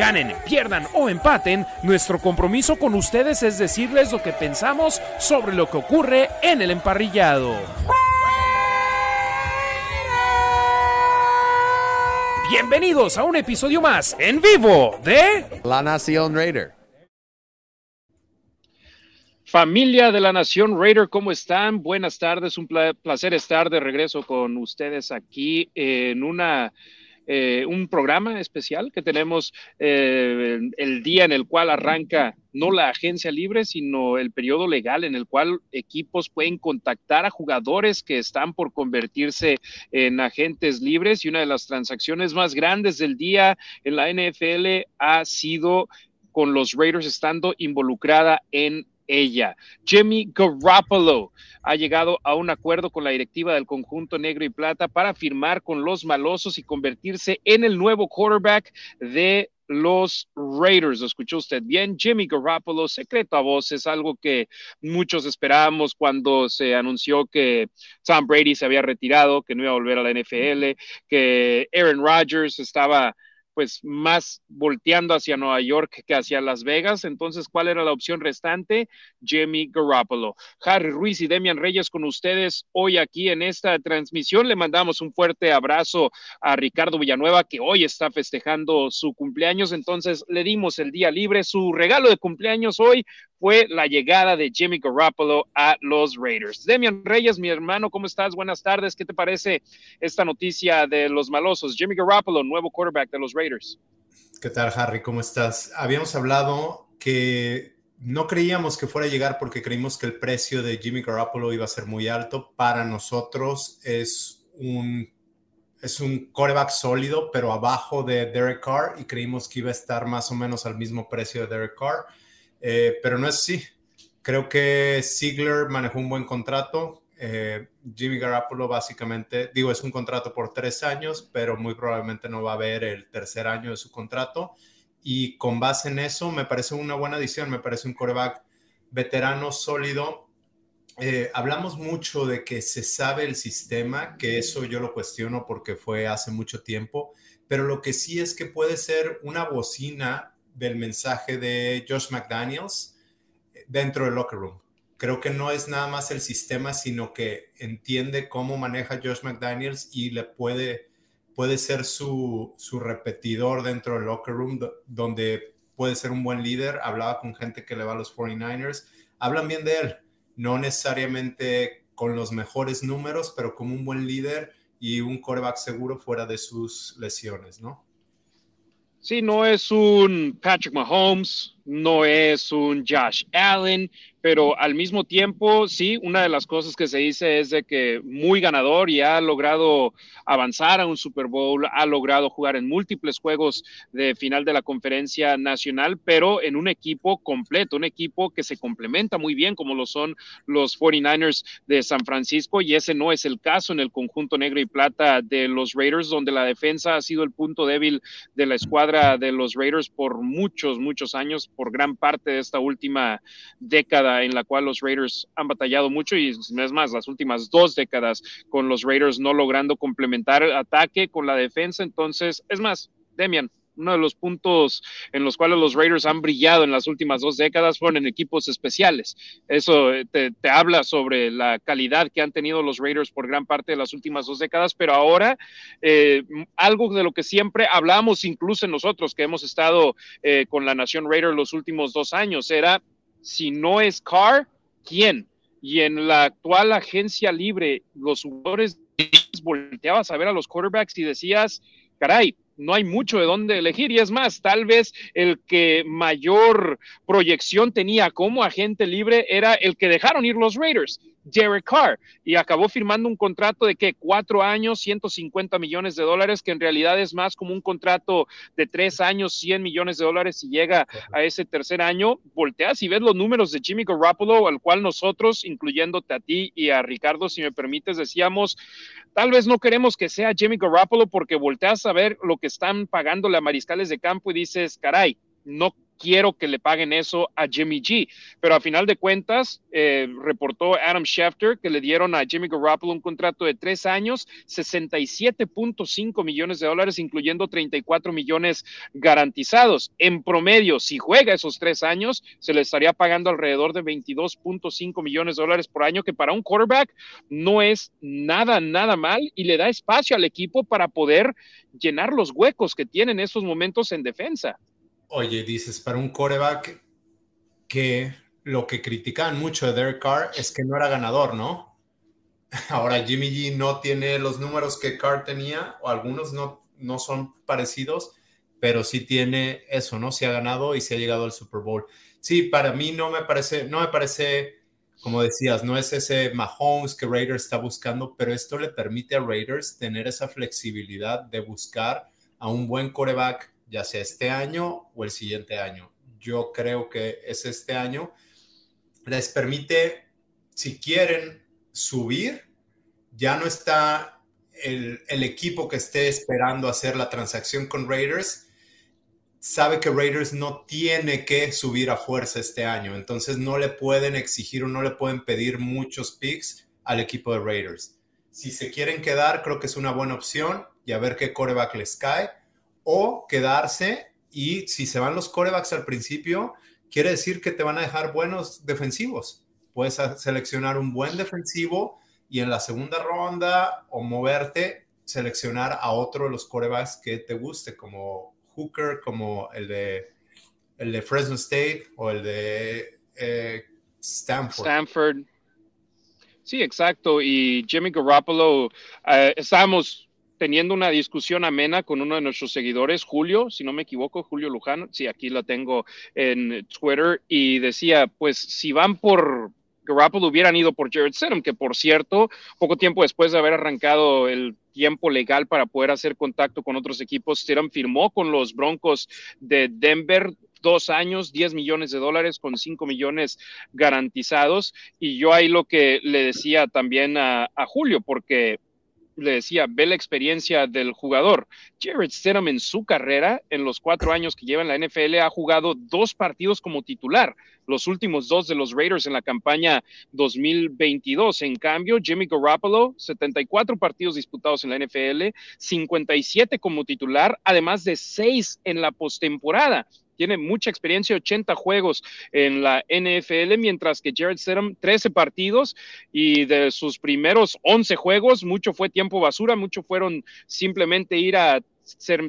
Ganen, pierdan o empaten, nuestro compromiso con ustedes es decirles lo que pensamos sobre lo que ocurre en el emparrillado. Bienvenidos a un episodio más en vivo de La Nación Raider. Familia de la Nación Raider, ¿cómo están? Buenas tardes, un placer estar de regreso con ustedes aquí en una eh, un programa especial que tenemos eh, el día en el cual arranca no la agencia libre, sino el periodo legal en el cual equipos pueden contactar a jugadores que están por convertirse en agentes libres. Y una de las transacciones más grandes del día en la NFL ha sido con los Raiders estando involucrada en ella. Jimmy Garoppolo ha llegado a un acuerdo con la directiva del conjunto negro y plata para firmar con los malosos y convertirse en el nuevo quarterback de los Raiders. Lo escuchó usted bien. Jimmy Garoppolo, secreto a voces, algo que muchos esperábamos cuando se anunció que Tom Brady se había retirado, que no iba a volver a la NFL, que Aaron Rodgers estaba pues más volteando hacia Nueva York que hacia Las Vegas. Entonces, ¿cuál era la opción restante? Jimmy Garoppolo. Harry Ruiz y Demian Reyes con ustedes hoy aquí en esta transmisión. Le mandamos un fuerte abrazo a Ricardo Villanueva, que hoy está festejando su cumpleaños. Entonces, le dimos el día libre. Su regalo de cumpleaños hoy fue la llegada de Jimmy Garoppolo a los Raiders. Demian Reyes, mi hermano, ¿cómo estás? Buenas tardes. ¿Qué te parece esta noticia de los malosos? Jimmy Garoppolo, nuevo quarterback de los Raiders. ¿Qué tal, Harry? ¿Cómo estás? Habíamos hablado que no creíamos que fuera a llegar porque creímos que el precio de Jimmy Garoppolo iba a ser muy alto. Para nosotros es un, es un quarterback sólido, pero abajo de Derek Carr y creímos que iba a estar más o menos al mismo precio de Derek Carr eh, pero no es así. Creo que Ziegler manejó un buen contrato. Eh, Jimmy Garoppolo básicamente, digo, es un contrato por tres años, pero muy probablemente no va a ver el tercer año de su contrato. Y con base en eso, me parece una buena adición, me parece un coreback veterano, sólido. Eh, hablamos mucho de que se sabe el sistema, que eso yo lo cuestiono porque fue hace mucho tiempo, pero lo que sí es que puede ser una bocina del mensaje de Josh McDaniels dentro del locker room. Creo que no es nada más el sistema, sino que entiende cómo maneja Josh McDaniels y le puede, puede ser su, su repetidor dentro del locker room, donde puede ser un buen líder. Hablaba con gente que le va a los 49ers. Hablan bien de él, no necesariamente con los mejores números, pero como un buen líder y un coreback seguro fuera de sus lesiones, ¿no? Sí, no es un Patrick Mahomes, no es un Josh Allen, pero al mismo tiempo, sí, una de las cosas que se dice es de que muy ganador y ha logrado avanzar a un Super Bowl, ha logrado jugar en múltiples juegos de final de la conferencia nacional, pero en un equipo completo, un equipo que se complementa muy bien como lo son los 49ers de San Francisco y ese no es el caso en el conjunto negro y plata de los Raiders, donde la defensa ha sido el punto débil de la escuadra de los Raiders por muchos, muchos años por gran parte de esta última década en la cual los Raiders han batallado mucho y es más, las últimas dos décadas con los Raiders no logrando complementar el ataque con la defensa. Entonces, es más, Demian, uno de los puntos en los cuales los Raiders han brillado en las últimas dos décadas fueron en equipos especiales. Eso eh, te, habla sobre la calidad que han tenido los Raiders por gran parte de las últimas dos décadas, pero ahora eh, algo de lo que siempre hablamos, incluso nosotros que hemos estado eh, con la Nación Raider los últimos dos años, era si no es Carr, ¿quién? Y en la actual agencia libre, los jugadores volteabas a ver a los quarterbacks y decías, caray, no hay mucho de dónde elegir. Y es más, tal vez el que mayor proyección tenía como agente libre era el que dejaron ir los Raiders, Derek Carr y acabó firmando un contrato de que cuatro años, 150 millones de dólares, que en realidad es más como un contrato de tres años, 100 millones de dólares y llega a ese tercer año. Volteas y ves los números de Jimmy Garoppolo, al cual nosotros, incluyéndote a ti y a Ricardo, si me permites, decíamos, tal vez no queremos que sea Jimmy Garoppolo porque volteas a ver lo que están pagándole a mariscales de campo y dices, caray, no quiero que le paguen eso a Jimmy G. Pero a final de cuentas, eh, reportó Adam Schefter que le dieron a Jimmy Garoppolo un contrato de tres años, 67.5 millones de dólares, incluyendo 34 millones garantizados. En promedio, si juega esos tres años, se le estaría pagando alrededor de 22.5 millones de dólares por año, que para un quarterback no es nada, nada mal y le da espacio al equipo para poder llenar los huecos que tiene en estos momentos en defensa. Oye, dices, para un coreback que lo que criticaban mucho de Derek Carr es que no era ganador, ¿no? Ahora Jimmy G no tiene los números que Carr tenía, o algunos no, no son parecidos, pero sí tiene eso, ¿no? Se ha ganado y se ha llegado al Super Bowl. Sí, para mí no me parece, no me parece, como decías, no es ese Mahomes que Raiders está buscando, pero esto le permite a Raiders tener esa flexibilidad de buscar a un buen coreback ya sea este año o el siguiente año. Yo creo que es este año. Les permite, si quieren subir, ya no está el, equipo que esté esperando hacer la transacción con Raiders. Sabe que Raiders no tiene que subir a fuerza este año, entonces no le pueden exigir o no le pueden pedir muchos picks al equipo de Raiders. Si se quieren quedar, creo que es una buena opción y a ver qué coreback les cae o quedarse y si se van los corebacks al principio, quiere decir que te van a dejar buenos defensivos. Puedes seleccionar un buen defensivo y en la segunda ronda o moverte, seleccionar a otro de los corebacks que te guste, como Hooker, como el de, el de Fresno State o el de eh, Stanford. Stanford. Sí, exacto. Y Jimmy Garoppolo, eh, estábamos teniendo una discusión amena con uno de nuestros seguidores, Julio, si no me equivoco, Julio Luján, sí, aquí la tengo en Twitter, y decía, pues si van por Garoppolo hubieran ido por Jared Stidham, que por cierto, poco tiempo después de haber arrancado el tiempo legal para poder hacer contacto con otros equipos, Stidham firmó con los Broncos de Denver dos años, 10 millones de dólares con 5 millones garantizados. Y yo ahí lo que le decía también a, a Julio, porque le decía, ve la experiencia del jugador. Jared Stidham en su carrera, en los cuatro años que lleva en la NFL, ha jugado dos partidos como titular, los últimos dos de los Raiders en la campaña 2022. En cambio, Jimmy Garoppolo, 74 partidos disputados en la NFL, 57 como titular, además de seis en la postemporada tiene mucha experiencia, 80 juegos en la NFL, mientras que Jared Stidham 13 partidos y de sus primeros 11 juegos, mucho fue tiempo basura, mucho fueron simplemente ir a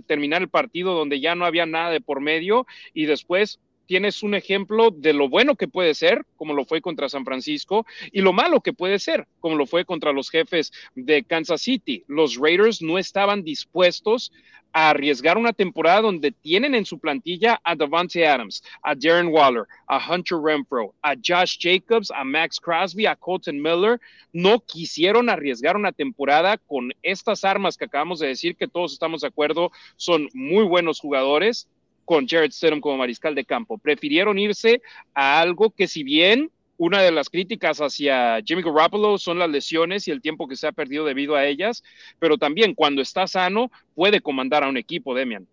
terminar el partido donde ya no había nada de por medio y después tienes un ejemplo de lo bueno que puede ser, como lo fue contra San Francisco, y lo malo que puede ser, como lo fue contra los jefes de Kansas City. Los Raiders no estaban dispuestos a arriesgar una temporada donde tienen en su plantilla a Davante Adams, a Darren Waller, a Hunter Renfro, a Josh Jacobs, a Max Crosby, a Colton Miller, no quisieron arriesgar una temporada con estas armas que acabamos de decir que todos estamos de acuerdo son muy buenos jugadores con Jared Stidham como mariscal de campo. Prefirieron irse a algo que si bien una de las críticas hacia Jimmy Garoppolo son las lesiones y el tiempo que se ha perdido debido a ellas, pero también cuando está sano puede comandar a un equipo, Demian.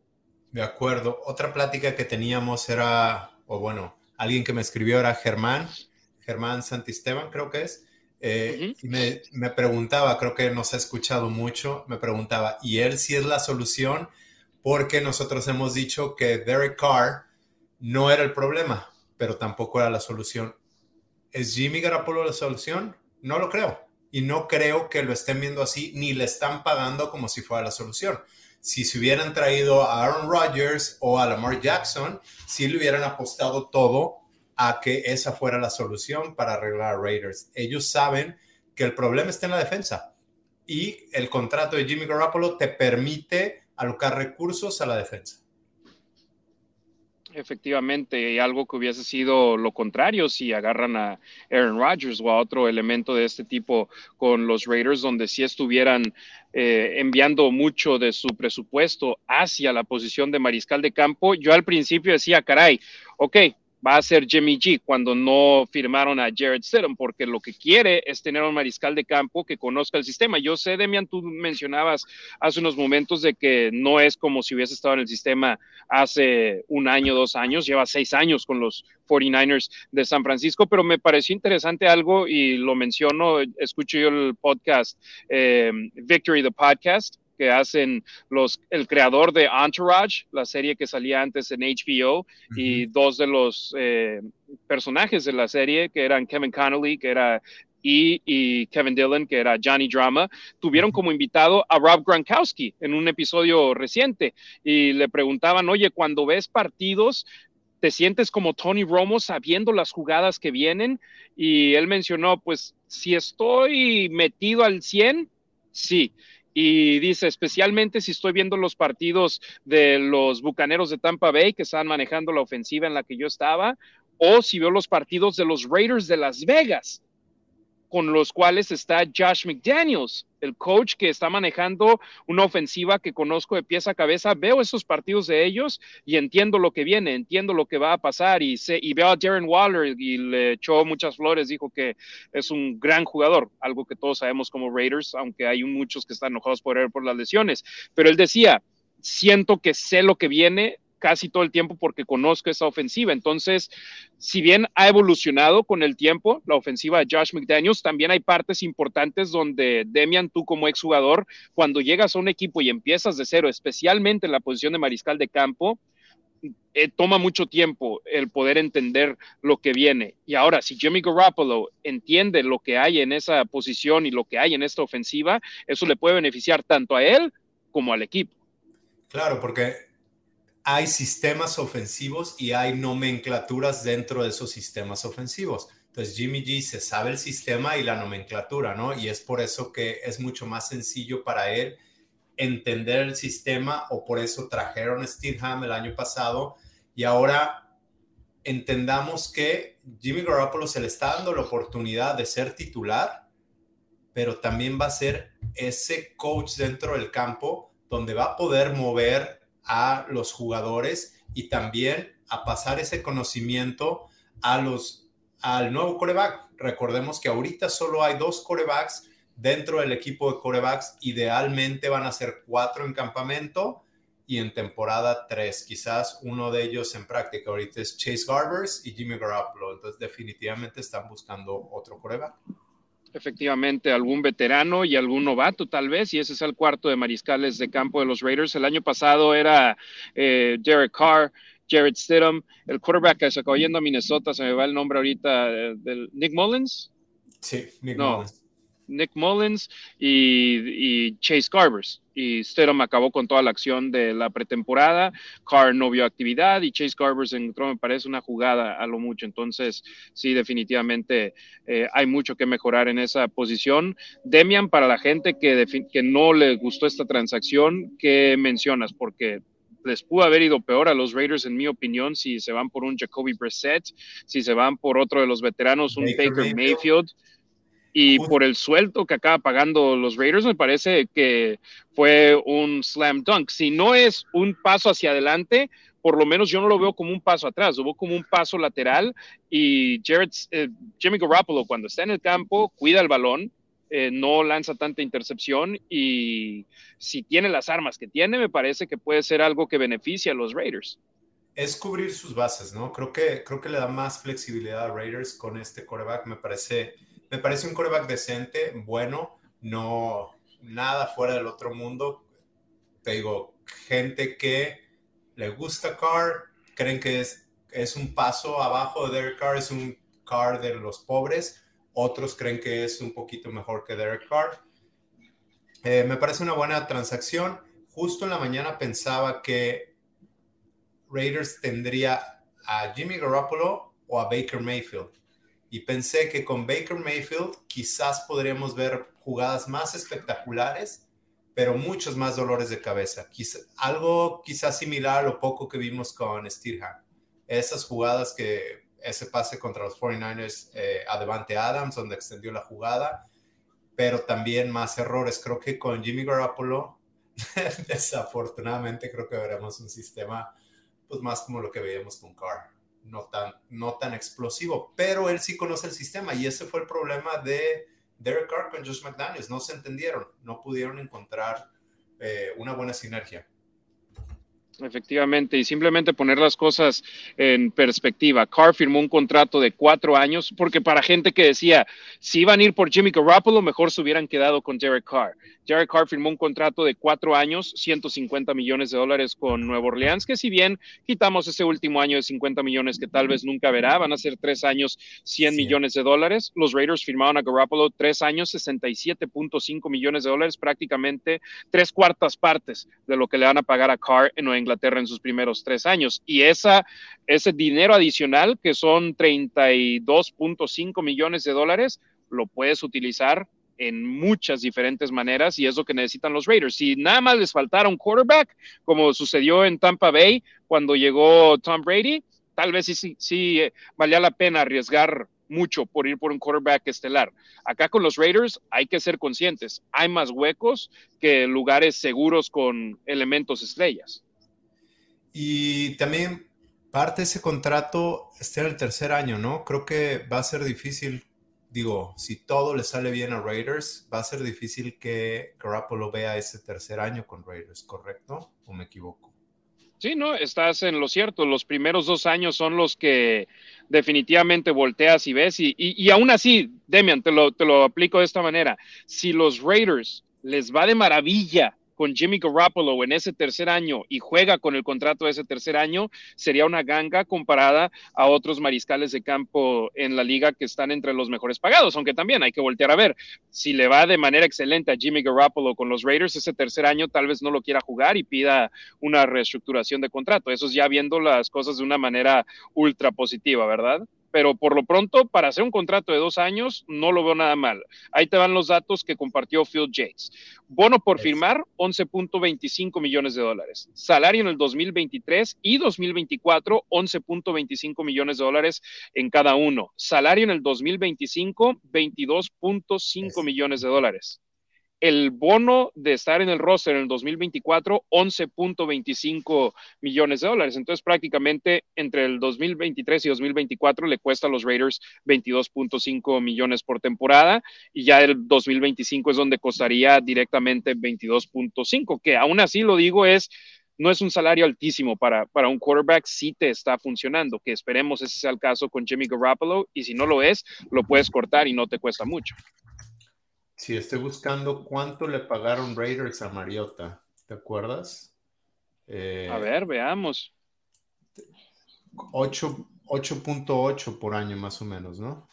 De acuerdo. Otra plática que teníamos era, o bueno, alguien que me escribió era Germán, Germán Santisteban creo que es, eh, y me, me, preguntaba, creo que nos ha escuchado mucho, me preguntaba, ¿y él si es la solución? Porque nosotros hemos dicho que Derek Carr no era el problema, pero tampoco era la solución. ¿Es Jimmy Garoppolo la solución? No lo creo. Y no creo que lo estén viendo así, ni le están pagando como si fuera la solución. Si se hubieran traído a Aaron Rodgers o a Lamar Jackson, sí le hubieran apostado todo a que esa fuera la solución para arreglar a Raiders. Ellos saben que el problema está en la defensa y el contrato de Jimmy Garoppolo te permite alocar recursos a la defensa. Efectivamente, algo que hubiese sido lo contrario si agarran a Aaron Rodgers o a otro elemento de este tipo con los Raiders, donde sí estuvieran eh, enviando mucho de su presupuesto hacia la posición de mariscal de campo. Yo al principio decía, caray, ok, va a ser Jimmy G cuando no firmaron a Jared Stidham, porque lo que quiere es tener un mariscal de campo que conozca el sistema. Yo sé, Demian, tú mencionabas hace unos momentos de que no es como si hubiese estado en el sistema hace un año, dos años, lleva seis años con los 49ers de San Francisco, pero me pareció interesante algo y lo menciono, escucho yo el podcast eh, Victory, the podcast, que hacen los, el creador de Entourage, la serie que salía antes en HBO, y dos de los eh, personajes de la serie, que eran Kevin Connolly, que era E, y Kevin Dillon, que era Johnny Drama, tuvieron como invitado a Rob Gronkowski en un episodio reciente y le preguntaban, oye, cuando ves partidos, ¿te sientes como Tony Romo sabiendo las jugadas que vienen? Y él mencionó, pues si estoy metido al 100, sí y dice, especialmente si estoy viendo los partidos de los Bucaneros de Tampa Bay que están manejando la ofensiva en la que yo estaba, o si veo los partidos de los Raiders de Las Vegas, con los cuales está Josh McDaniels, el coach que está manejando una ofensiva que conozco de pieza a cabeza. Veo esos partidos de ellos y entiendo lo que viene, entiendo lo que va a pasar y, y veo a Darren Waller y le echó muchas flores, dijo que es un gran jugador, algo que todos sabemos como Raiders, aunque hay muchos que están enojados por él por las lesiones. Pero él decía, siento que sé lo que viene, casi todo el tiempo porque conozco esa ofensiva. Entonces, si bien ha evolucionado con el tiempo la ofensiva de Josh McDaniels, también hay partes importantes donde Demian, tú como exjugador, cuando llegas a un equipo y empiezas de cero, especialmente en la posición de mariscal de campo, eh, toma mucho tiempo el poder entender lo que viene. Y ahora, si Jimmy Garoppolo entiende lo que hay en esa posición y lo que hay en esta ofensiva, eso le puede beneficiar tanto a él como al equipo. Claro, porque hay sistemas ofensivos y hay nomenclaturas dentro de esos sistemas ofensivos. Entonces Jimmy G se sabe el sistema y la nomenclatura, ¿no? Y es por eso que es mucho más sencillo para él entender el sistema o por eso trajeron a Steelham el año pasado y ahora entendamos que Jimmy Garoppolo se le está dando la oportunidad de ser titular, pero también va a ser ese coach dentro del campo donde va a poder mover a los jugadores y también a pasar ese conocimiento a los, al nuevo coreback. Recordemos que ahorita solo hay dos corebacks dentro del equipo de corebacks. Idealmente van a ser cuatro en campamento y en temporada tres. Quizás uno de ellos en práctica ahorita es Chase Garbers y Jimmy Garoppolo. Entonces definitivamente están buscando otro coreback efectivamente algún veterano y algún novato tal vez, y ese es el cuarto de mariscales de campo de los Raiders. El año pasado era eh, Derek Carr, Jared Stidham, el quarterback que se acabó yendo a Minnesota, se me va el nombre ahorita, eh, del Nick Mullins. Sí, Nick Mullins. Nick Mullins y, Chase Garbers. Y Stedham acabó con toda la acción de la pretemporada. Carr no vio actividad y Chase Garbers entró, me parece, una jugada a lo mucho. Entonces, sí, definitivamente eh, hay mucho que mejorar en esa posición. Demian, para la gente que, que no le gustó esta transacción, ¿qué mencionas? Porque les pudo haber ido peor a los Raiders, en mi opinión, si se van por un Jacoby Brissett, si se van por otro de los veteranos, un Baker, Mayfield y por el sueldo que acaba pagando los Raiders, me parece que fue un slam dunk. Si no es un paso hacia adelante, por lo menos yo no lo veo como un paso atrás, lo veo como un paso lateral. Y Jared, eh, Jimmy Garoppolo, cuando está en el campo, cuida el balón, eh, no lanza tanta intercepción y si tiene las armas que tiene, me parece que puede ser algo que beneficia a los Raiders. Es cubrir sus bases, ¿no? Creo que, creo que le da más flexibilidad a Raiders con este coreback. Me parece me parece un coreback decente, bueno, no nada fuera del otro mundo. Te digo, gente que le gusta Carr, creen que es, es un paso abajo de Derek Carr, es un Carr de los pobres. Otros creen que es un poquito mejor que Derek Carr. Eh, me parece una buena transacción. Justo en la mañana pensaba que Raiders tendría a Jimmy Garoppolo o a Baker Mayfield y pensé que con Baker Mayfield quizás podríamos ver jugadas más espectaculares, pero muchos más dolores de cabeza. algo quizás similar a lo poco que vimos con Steelham. esas jugadas que ese pase contra los 49ers eh, a Adams, donde extendió la jugada, pero también más errores. Creo que con Jimmy Garoppolo, desafortunadamente, creo que veremos un sistema pues más como lo que veíamos con Carr, no tan, no tan explosivo, pero él sí conoce el sistema y ese fue el problema de Derek Carr con Josh McDaniels. No se entendieron, no pudieron encontrar eh, una buena sinergia. Efectivamente, y simplemente poner las cosas en perspectiva. Carr firmó un contrato de cuatro años, porque para gente que decía, si iban a ir por Jimmy Garoppolo, mejor se hubieran quedado con Derek Carr. Derek Carr firmó un contrato de cuatro años, 150 millones de dólares con Nueva Orleans, que si bien quitamos ese último año de 50 millones que tal vez nunca verá, van a ser tres años, 100 millones de dólares. Los Raiders firmaron a Garoppolo tres años, 67.5 millones de dólares, prácticamente tres cuartas partes de lo que le van a pagar a Carr en Nueva Inglaterra en sus primeros tres años. Y esa, ese dinero adicional, que son 32.5 millones de dólares, lo puedes utilizar en muchas diferentes maneras y es lo que necesitan los Raiders. Si nada más les faltara un quarterback, como sucedió en Tampa Bay cuando llegó Tom Brady, tal vez sí, sí, eh, valía la pena arriesgar mucho por ir por un quarterback estelar. Acá con los Raiders hay que ser conscientes, hay más huecos que lugares seguros con elementos estrellas. Y también parte de ese contrato está en el tercer año, ¿no? Creo que va a ser difícil digo, si todo le sale bien a Raiders, va a ser difícil que Garoppolo vea ese tercer año con Raiders, ¿correcto? ¿O me equivoco? Sí, no, estás en lo cierto. Los primeros dos años son los que definitivamente volteas y ves. Y, y, y aún así, Demian, te lo, te lo aplico de esta manera. Si los Raiders les va de maravilla con Jimmy Garoppolo en ese tercer año y juega con el contrato de ese tercer año, sería una ganga comparada a otros mariscales de campo en la liga que están entre los mejores pagados, aunque también hay que voltear a ver, si le va de manera excelente a Jimmy Garoppolo con los Raiders ese tercer año, tal vez no lo quiera jugar y pida una reestructuración de contrato. Eso es ya viendo las cosas de una manera ultra positiva, ¿verdad? Pero por lo pronto, para hacer un contrato de dos años, no lo veo nada mal. Ahí te van los datos que compartió Phil James. Bono por firmar, 11.25 millones de dólares. Salario en el 2023 y 2024, 11.25 millones de dólares en cada uno. Salario en el 2025, 22.5 millones de dólares el bono de estar en el roster en el 2024, 11.25 millones de dólares. Entonces, prácticamente entre el 2023 y 2024 le cuesta a los Raiders 22.5 millones por temporada y ya el 2025 es donde costaría directamente 22.5, que aún así lo digo es no es un salario altísimo para, para un quarterback, si te está funcionando, que esperemos ese sea el caso con Jimmy Garoppolo, y si no lo es, lo puedes cortar y no te cuesta mucho. Sí, estoy buscando cuánto le pagaron Raiders a Mariota. ¿Te acuerdas? Eh, a ver, veamos. 8.8 por año más o menos, ¿no?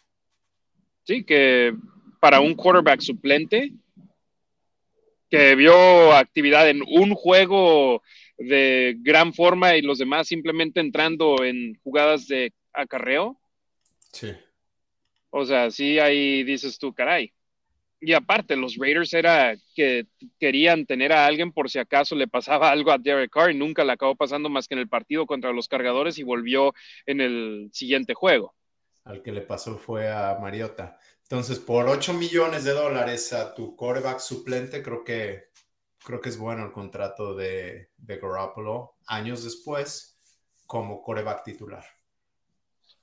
Sí, que para un quarterback suplente que vio actividad en un juego de gran forma y los demás simplemente entrando en jugadas de acarreo. Sí. O sea, sí ahí dices tú, caray, y aparte, los Raiders era que querían tener a alguien por si acaso le pasaba algo a Derek Carr y nunca le acabó pasando más que en el partido contra los cargadores y volvió en el siguiente juego. Al que le pasó fue a Mariota. Entonces, por 8 millones de dólares a tu coreback suplente, creo que, creo que es bueno el contrato de, de Garoppolo años después como coreback titular.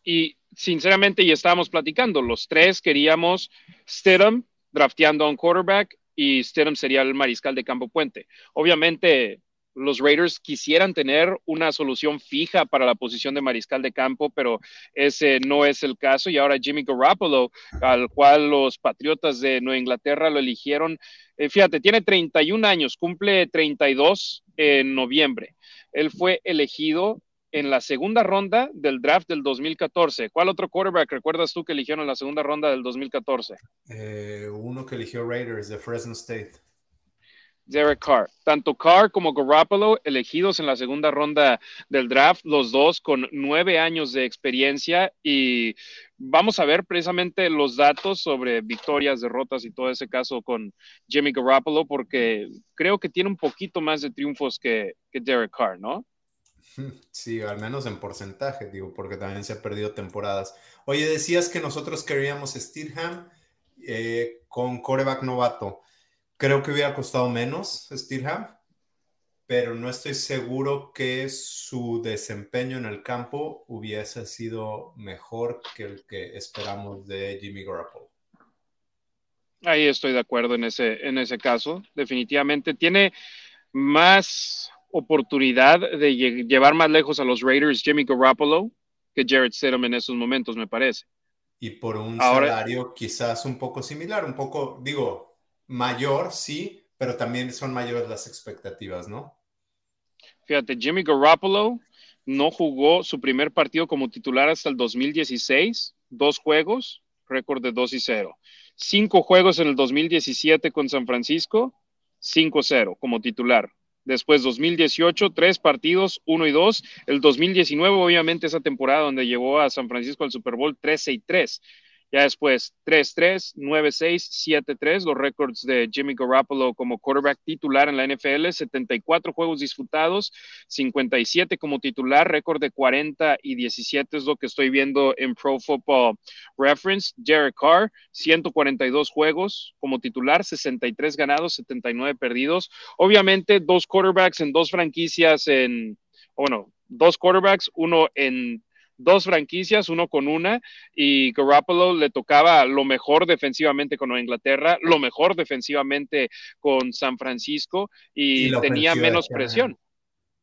Y sinceramente, ya estábamos platicando, los tres queríamos Stidham, drafteando a un quarterback y Stidham sería el mariscal de campo puente. Obviamente, los Raiders quisieran tener una solución fija para la posición de mariscal de campo, pero ese no es el caso. Y ahora Jimmy Garoppolo, al cual los Patriotas de Nueva Inglaterra lo eligieron, eh, fíjate, tiene 31 años, cumple 32 en noviembre. Él fue elegido en la segunda ronda del draft del 2014. ¿Cuál otro quarterback recuerdas tú que eligieron en la segunda ronda del 2014? Eh, uno que eligió Raiders de Fresno State. Derek Carr. Tanto Carr como Garoppolo elegidos en la segunda ronda del draft, los dos con nueve años de experiencia y vamos a ver precisamente los datos sobre victorias, derrotas y todo ese caso con Jimmy Garoppolo porque creo que tiene un poquito más de triunfos que, que Derek Carr, ¿no? Sí, al menos en porcentaje, digo, porque también se ha perdido temporadas. Oye, decías que nosotros queríamos Steelham eh, con coreback novato. Creo que hubiera costado menos Steelham, pero no estoy seguro que su desempeño en el campo hubiese sido mejor que el que esperamos de Jimmy Garoppolo. Ahí estoy de acuerdo en ese, en ese caso. Definitivamente tiene más oportunidad de llevar más lejos a los Raiders Jimmy Garoppolo que Jared Stidham en esos momentos, me parece. Y por un salario quizás un poco similar, un poco, digo, mayor, sí, pero también son mayores las expectativas, ¿no? Fíjate, Jimmy Garoppolo no jugó su primer partido como titular hasta el 2016, dos juegos, récord de 2 y 0 cinco juegos en el 2017 con San Francisco, 5-0 como titular. Después 2018, tres partidos, uno y dos. El 2019, obviamente, esa temporada donde llevó a San Francisco al Super Bowl 13 y 3. Ya después 3-3, 9-6, 7-3, los récords de Jimmy Garoppolo como quarterback titular en la NFL, 74 juegos disputados, 57 como titular, récord de 40 y 17 es lo que estoy viendo en Pro Football Reference. Derek Carr, 142 juegos como titular, 63 ganados, 79 perdidos. Obviamente, dos quarterbacks en dos franquicias en, bueno, dos quarterbacks, uno en dos franquicias, uno con una, y Garoppolo le tocaba lo mejor defensivamente con Inglaterra, lo mejor defensivamente con San Francisco y, tenía menos presión.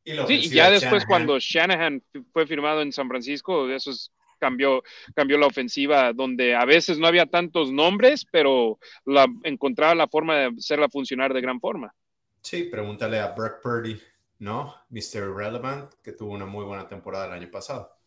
Y sí, ya después cuando Shanahan fue firmado en San Francisco, eso cambió, cambió la ofensiva, donde a veces no había tantos nombres, pero la, encontraba la forma de hacerla funcionar de gran forma. Sí, pregúntale a Brock Purdy, ¿no? Mr. Relevant, que tuvo una muy buena temporada el año pasado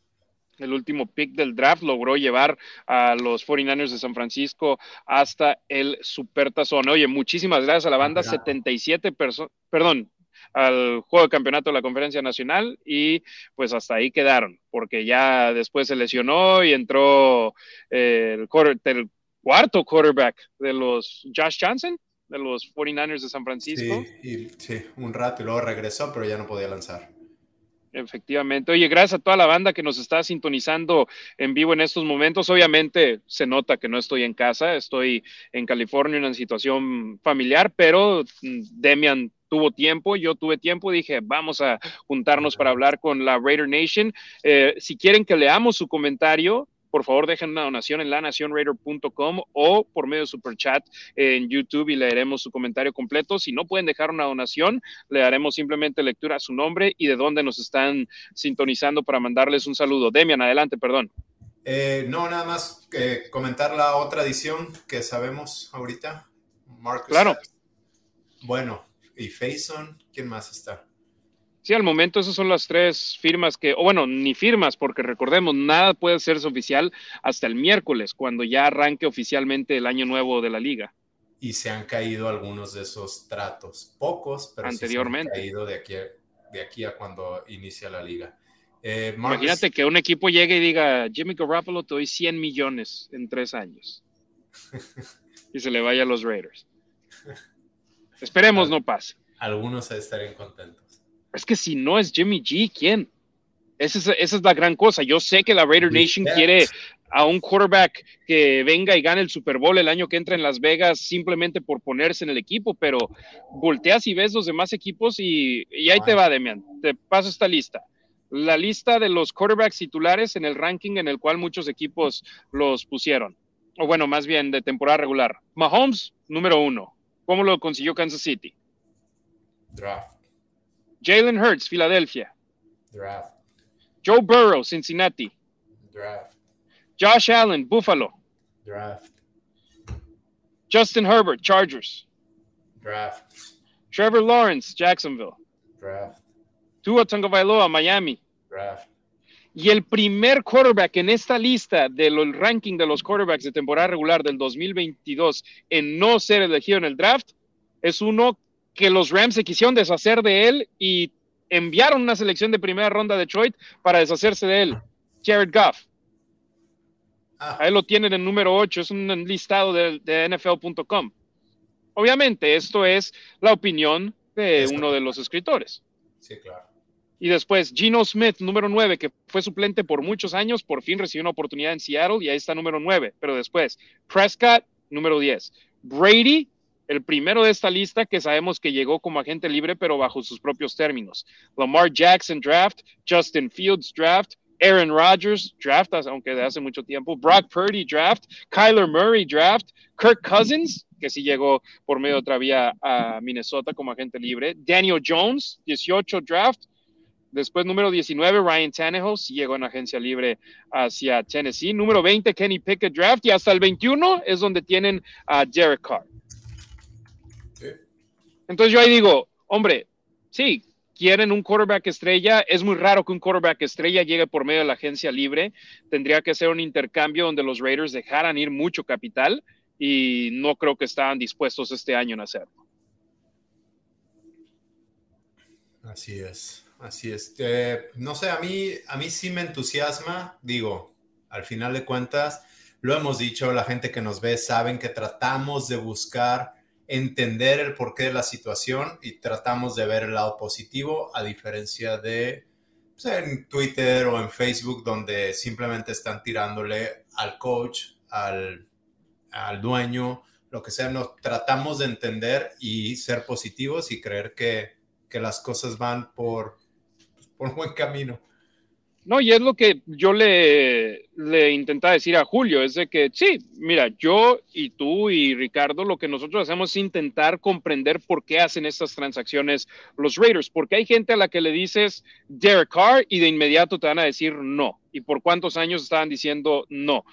el último pick del draft, logró llevar a los 49ers de San Francisco hasta el Supertazón. Oye, muchísimas gracias a la banda, 77 personas, perdón, al juego de campeonato de la Conferencia Nacional y pues hasta ahí quedaron, porque ya después se lesionó y entró eh, el, el, cuarto quarterback de los Josh Johnson, de los 49ers de San Francisco. Sí, sí, un rato y luego regresó, pero ya no podía lanzar. Efectivamente. Oye, gracias a toda la banda que nos está sintonizando en vivo en estos momentos. Obviamente se nota que no estoy en casa, estoy en California en una situación familiar, pero mm, Demian tuvo tiempo, yo tuve tiempo, dije, vamos a juntarnos para hablar con la Raider Nation. Eh, si quieren que leamos su comentario, por favor dejen una donación en lanacionraider.com o por medio de super chat en YouTube y leeremos su comentario completo. Si no pueden dejar una donación, le daremos simplemente lectura a su nombre y de dónde nos están sintonizando para mandarles un saludo. Demian, adelante, perdón. Eh, no, nada más eh, comentar la otra edición que sabemos ahorita. Marcus. Claro. Bueno, y Faison, ¿quién más está? Sí, al momento esas son las tres firmas que, o bueno, ni firmas, porque recordemos, nada puede hacerse oficial hasta el miércoles, cuando ya arranque oficialmente el año nuevo de la liga. Y se han caído algunos de esos tratos, pocos, pero anteriormente. se han caído de aquí, a, de aquí a cuando inicia la liga. Eh, Imagínate que un equipo llegue y diga, Jimmy Garoppolo, te doy 100 millones en tres años. y se le vaya a los Raiders. Esperemos no pase. Algunos estarían contentos. Es que si no es Jimmy G, ¿quién? Esa es, la gran cosa. Yo sé que la Raider Nation quiere a un quarterback que venga y gane el Super Bowl el año que entra en Las Vegas simplemente por ponerse en el equipo, pero volteas y ves los demás equipos y, ahí te va, Demian. Te paso esta lista. La lista de los quarterbacks titulares en el ranking en el cual muchos equipos los pusieron. O bueno, más bien de temporada regular. Mahomes, número uno. ¿Cómo lo consiguió Kansas City? Draft. Jalen Hurts, Philadelphia. Draft. Joe Burrow, Cincinnati. Draft. Josh Allen, Buffalo. Draft. Justin Herbert, Chargers. Draft. Trevor Lawrence, Jacksonville. Draft. Tua Tagovailoa, Miami. Draft. Y el primer quarterback en esta lista del ranking de los quarterbacks de temporada regular del 2022 en no ser elegido en el draft es uno que los Rams se quisieron deshacer de él y enviaron una selección de primera ronda a Detroit para deshacerse de él. Jared Goff. Ah. Ahí lo tienen en número 8, es un listado de, NFL.com. Obviamente, esto es la opinión de uno de los escritores. Sí, claro. Y después Gino Smith, número 9, que fue suplente por muchos años, por fin recibió una oportunidad en Seattle y ahí está número 9. Pero después, Prescott, número 10. Brady, el primero de esta lista que sabemos que llegó como agente libre, pero bajo sus propios términos. Lamar Jackson draft, Justin Fields draft, Aaron Rodgers draft, aunque de hace mucho tiempo, Brock Purdy draft, Kyler Murray draft, Kirk Cousins, que sí llegó por medio de otra vía a Minnesota como agente libre, Daniel Jones, 18 draft, Después, número 19, Ryan Tannehill, sí llegó en agencia libre hacia Tennessee. Número 20, Kenny Pickett draft. Y hasta el 21 es donde tienen a Derek Carr. Entonces yo ahí digo, hombre, sí, quieren un quarterback estrella. Es muy raro que un quarterback estrella llegue por medio de la agencia libre. Tendría que ser un intercambio donde los Raiders dejaran ir mucho capital y no creo que estaban dispuestos este año en hacerlo. Así es. Así es. Eh, no sé, a mí, a mí sí me entusiasma. Digo, al final de cuentas, lo hemos dicho, la gente que nos ve saben que tratamos de buscar entender el porqué de la situación y tratamos de ver el lado positivo, a diferencia de pues, en Twitter o en Facebook, donde simplemente están tirándole al coach, al, al dueño, lo que sea. Nos tratamos de entender y ser positivos y creer que, que las cosas van por, un buen camino. No, y es lo que yo le, le intentaba decir a Julio, es de que sí, mira, yo y tú y Ricardo, lo que nosotros hacemos es intentar comprender por qué hacen estas transacciones los Raiders, porque hay gente a la que le dices Derek Carr y de inmediato te van a decir no, y por cuántos años estaban diciendo no.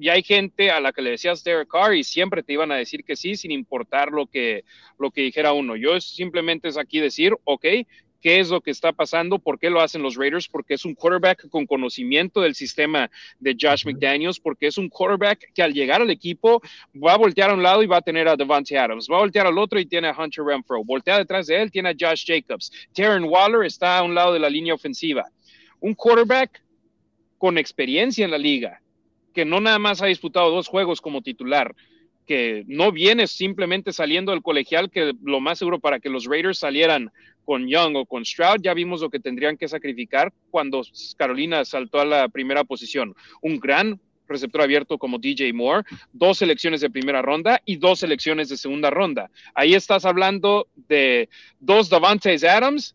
Y hay gente a la que le decías Derek Carr y siempre te iban a decir que sí, sin importar lo que, lo que dijera uno. Yo simplemente es aquí decir, ok, qué es lo que está pasando, por qué lo hacen los Raiders, porque es un quarterback con conocimiento del sistema de Josh McDaniels, porque es un quarterback que al llegar al equipo va a voltear a un lado y va a tener a Devante Adams, va a voltear al otro y tiene a Hunter Renfro, voltea detrás de él, tiene a Josh Jacobs, Darren Waller está a un lado de la línea ofensiva. Un quarterback con experiencia en la liga, que no nada más ha disputado dos juegos como titular, que no viene simplemente saliendo del colegial, que lo más seguro para que los Raiders salieran con Young o con Stroud, ya vimos lo que tendrían que sacrificar cuando Carolina saltó a la primera posición. Un gran receptor abierto como DJ Moore, dos selecciones de primera ronda y dos selecciones de segunda ronda. Ahí estás hablando de dos Davante Adams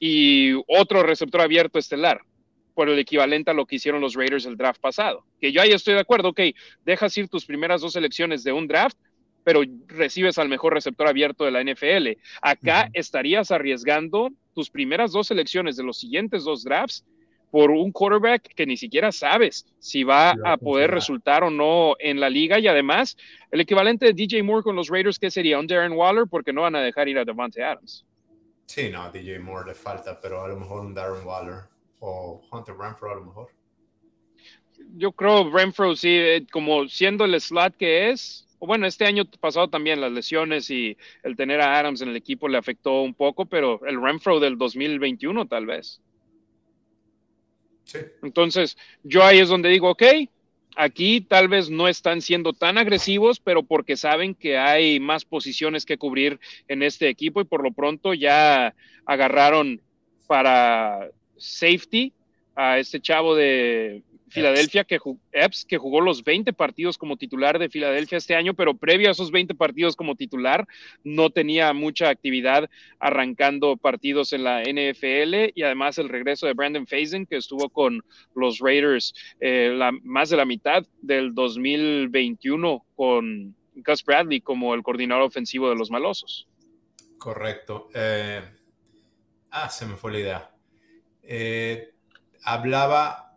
y otro receptor abierto estelar, por el equivalente a lo que hicieron los Raiders el draft pasado. Que yo ahí estoy de acuerdo, ok, dejas ir tus primeras dos selecciones de un draft, pero recibes al mejor receptor abierto de la NFL. Acá estarías arriesgando tus primeras dos selecciones de los siguientes dos drafts por un quarterback que ni siquiera sabes si va a poder resultar o no en la liga. Y además, el equivalente de DJ Moore con los Raiders, que sería un Darren Waller, porque no van a dejar ir a Devante Adams. Sí, no, DJ Moore le falta, pero a lo mejor un Darren Waller o Hunter Renfro a lo mejor. Yo creo Renfro sí, eh, como siendo el slot que es, bueno, este año pasado también las lesiones y el tener a Adams en el equipo le afectó un poco, pero el Renfro del 2021 tal vez. Sí. Entonces, yo ahí es donde digo, ok, aquí tal vez no están siendo tan agresivos, pero porque saben que hay más posiciones que cubrir en este equipo y por lo pronto ya agarraron para safety a este chavo de Filadelfia, que, Epps, que jugó los 20 partidos como titular de Filadelfia este año, pero previo a esos 20 partidos como titular, no tenía mucha actividad arrancando partidos en la NFL y además el regreso de Brandon Faison, que estuvo con los Raiders eh, la, más de la mitad del 2021 con Gus Bradley como el coordinador ofensivo de los Malosos. Correcto. Eh, ah, se me fue la idea. Eh, hablaba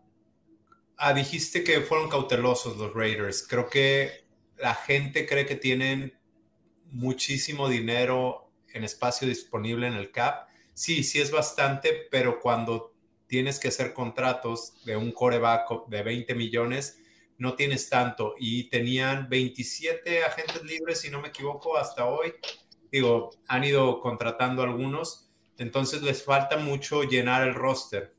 Ah, dijiste que fueron cautelosos los Raiders. Creo que la gente cree que tienen muchísimo dinero en espacio disponible en el CAP. Sí, sí es bastante, pero cuando tienes que hacer contratos de un coreback de 20 millones, no tienes tanto. Y tenían 27 agentes libres, si no me equivoco, hasta hoy. Digo, han ido contratando algunos, entonces les falta mucho llenar el roster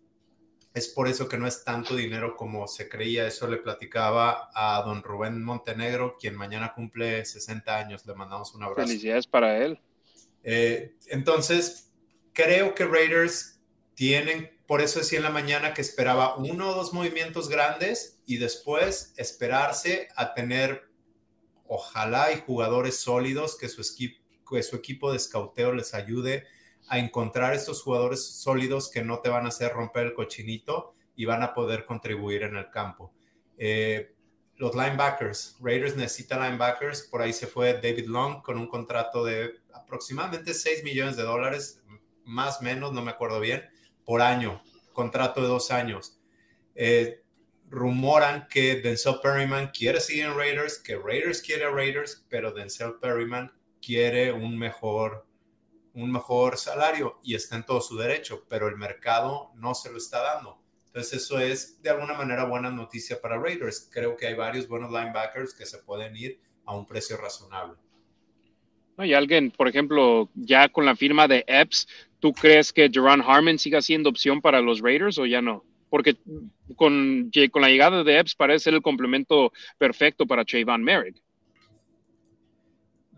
es por eso que no es tanto dinero como se creía. Eso le platicaba a don Rubén Montenegro, quien mañana cumple 60 años. Le mandamos un abrazo. Felicidades para él. Eh, entonces, creo que Raiders tienen, por eso decía en la mañana que esperaba uno o dos movimientos grandes y después esperarse a tener, ojalá, y jugadores sólidos que su, que su equipo de escauteo les ayude a encontrar estos jugadores sólidos que no te van a hacer romper el cochinito y van a poder contribuir en el campo. Eh, los linebackers, Raiders necesita linebackers, por ahí se fue David Long con un contrato de aproximadamente 6 millones de dólares, más o menos, no me acuerdo bien, por año, contrato de dos años. Eh, rumoran que Denzel Perryman quiere seguir en Raiders, que Raiders quiere Raiders, pero Denzel Perryman quiere un mejor, un mejor salario y está en todo su derecho, pero el mercado no se lo está dando. Entonces eso es de alguna manera buena noticia para Raiders. Creo que hay varios buenos linebackers que se pueden ir a un precio razonable. y alguien, por ejemplo, ya con la firma de Epps, ¿tú crees que Jerron Harmon siga siendo opción para los Raiders o ya no? Porque con, con la llegada de Epps parece ser el complemento perfecto para Trayvon Merrick.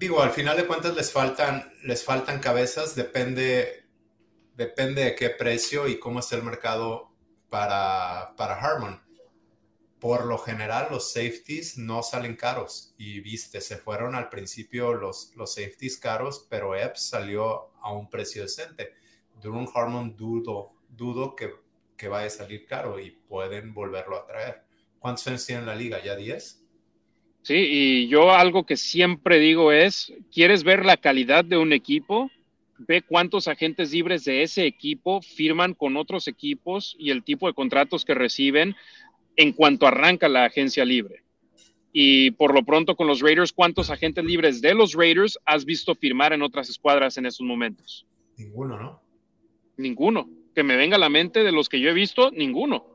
Digo, al final de cuentas les faltan, les faltan cabezas, depende, depende de qué precio y cómo está el mercado para, para Harmon. Por lo general, los safeties no salen caros. Y viste, se fueron al principio los, los safeties caros, pero Epps salió a un precio decente. Durum Harmon dudo, dudo que, que vaya a salir caro y pueden volverlo a traer. ¿Cuántos años tiene la liga? ¿Ya 10? Sí, y yo algo que siempre digo es, ¿quieres ver la calidad de un equipo? ve cuántos agentes libres de ese equipo firman con otros equipos y el tipo de contratos que reciben en cuanto arranca la agencia libre. Y por lo pronto con los Raiders, ¿cuántos agentes libres de los Raiders has visto firmar en otras escuadras en estos momentos? Ninguno, ¿no? Ninguno. Que me venga a la mente de los que yo he visto, ninguno.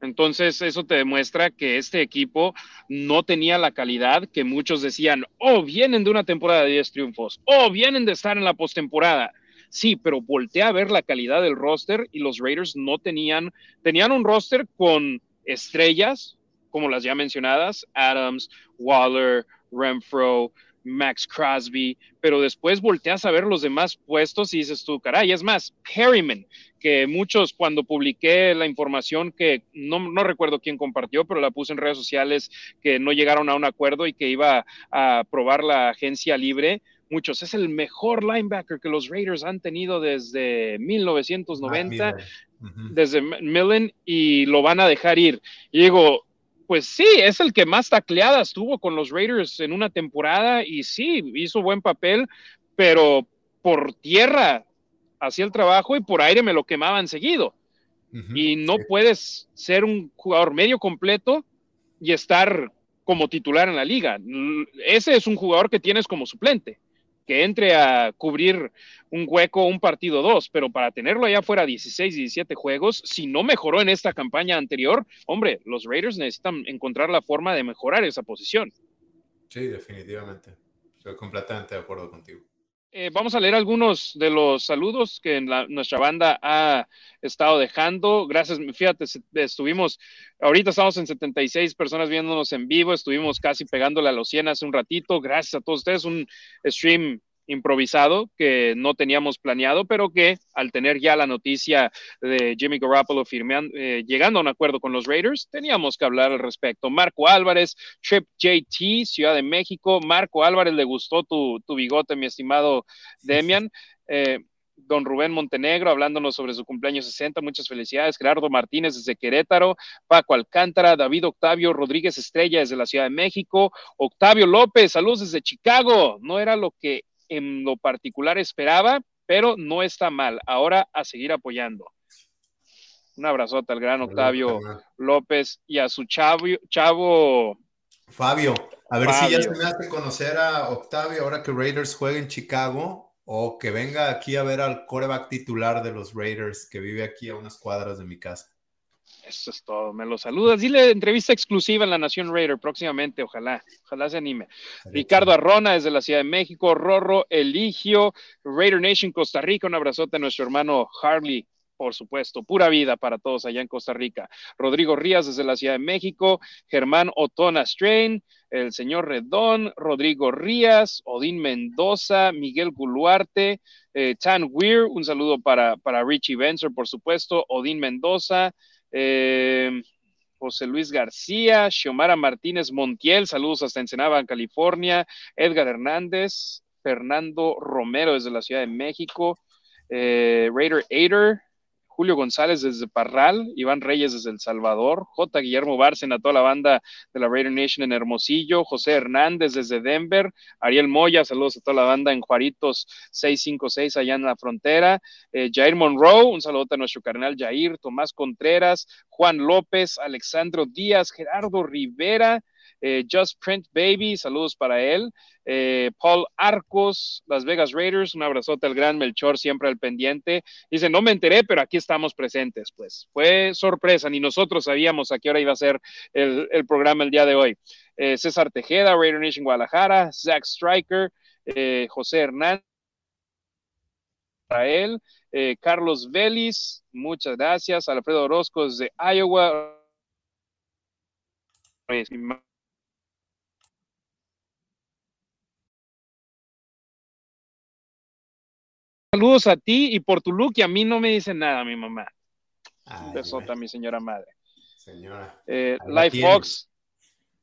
Entonces, eso te demuestra que este equipo no tenía la calidad que muchos decían, oh, vienen de una temporada de 10 triunfos, oh, vienen de estar en la postemporada. Sí, pero voltea a ver la calidad del roster y los Raiders no tenían, tenían un roster con estrellas, como las ya mencionadas, Adams, Waller, Renfro, Max Crosby, pero después volteas a ver los demás puestos y dices tú, caray, es más, Perryman, que muchos cuando publiqué la información que no, no, recuerdo quién compartió, pero la puse en redes sociales que no llegaron a un acuerdo y que iba a probar la agencia libre. Muchos, es el mejor linebacker que los Raiders han tenido desde 1990, desde Millen, y lo van a dejar ir. Y digo, pues sí, es el que más tacleadas tuvo con los Raiders en una temporada y sí, hizo buen papel, pero por tierra hacía el trabajo y por aire me lo quemaban seguido. y no puedes ser un jugador medio completo y estar como titular en la liga. Ese es un jugador que tienes como suplente que entre a cubrir un hueco, un partido dos, pero para tenerlo allá fuera 16, 17 juegos, si no mejoró en esta campaña anterior, hombre, los Raiders necesitan encontrar la forma de mejorar esa posición. Sí, definitivamente. Estoy completamente de acuerdo contigo. Eh, vamos a leer algunos de los saludos que nuestra banda ha estado dejando. Gracias, fíjate, estuvimos, ahorita estamos en 76 personas viéndonos en vivo, estuvimos casi pegándole a los 100 hace un ratito. Gracias a todos ustedes, un stream improvisado que no teníamos planeado, pero que al tener ya la noticia de Jimmy Garoppolo firmando, eh, llegando a un acuerdo con los Raiders, teníamos que hablar al respecto. Marco Álvarez, Trip JT, Ciudad de México. Marco Álvarez, le gustó tu, bigote, mi estimado Demian. Eh, don Rubén Montenegro hablándonos sobre su cumpleaños 60. Muchas felicidades. Gerardo Martínez desde Querétaro, Paco Alcántara, David Octavio Rodríguez Estrella desde la Ciudad de México, Octavio López, saludos desde Chicago. No era lo que en lo particular esperaba, pero no está mal. Ahora a seguir apoyando. Un abrazote al gran Octavio López y a su chavo, chavo Fabio. A ver si ya se me hace conocer a Octavio ahora que Raiders juega en Chicago o que venga aquí a ver al coreback titular de los Raiders que vive aquí a unas cuadras de mi casa. Eso es todo. Me lo saludas. Dile entrevista exclusiva en la Nación Raider próximamente. Ojalá, ojalá se anime. Ricardo Arrona desde la Ciudad de México. Rorro Eligio, Raider Nation Costa Rica. Un abrazote a nuestro hermano Harley por supuesto, pura vida para todos allá en Costa Rica. Rodrigo Rías desde la Ciudad de México, Germán Otona Strain, el señor Redón, Rodrigo Rías, Odín Mendoza, Miguel Guluarte, eh, Tan Weir, un saludo para, para Richie Benzer, por supuesto, Odín Mendoza, eh, José Luis García, Xiomara Martínez Montiel, saludos hasta Ensenada, California, Edgar Hernández, Fernando Romero desde la Ciudad de México, eh, Raider Aider, Julio González desde Parral, Iván Reyes desde El Salvador, J. Guillermo Bárcena, toda la banda de la Raider Nation en Hermosillo, José Hernández desde Denver, Ariel Moya, saludos a toda la banda en Juaritos 656 allá en la frontera, eh, Jair Monroe, un saludo a nuestro carnal Jair, Tomás Contreras, Juan López, Alexandro Díaz, Gerardo Rivera, eh, Just Print Baby, saludos para él. Eh, Paul Arcos, Las Vegas Raiders, un abrazote al gran Melchor, siempre al pendiente. Dice, no me enteré, pero aquí estamos presentes. Pues fue sorpresa, ni nosotros sabíamos a qué hora iba a ser el, programa el día de hoy. Eh, César Tejeda, Raider Nation Guadalajara, Zach Striker, José Hernández, Israel, Carlos Vélez, muchas gracias. Alfredo Orozco de Iowa. Saludos a ti y por tu look y a mí no me dice nada mi mamá. Un besote a mi señora madre. Señora. Eh, Life Fox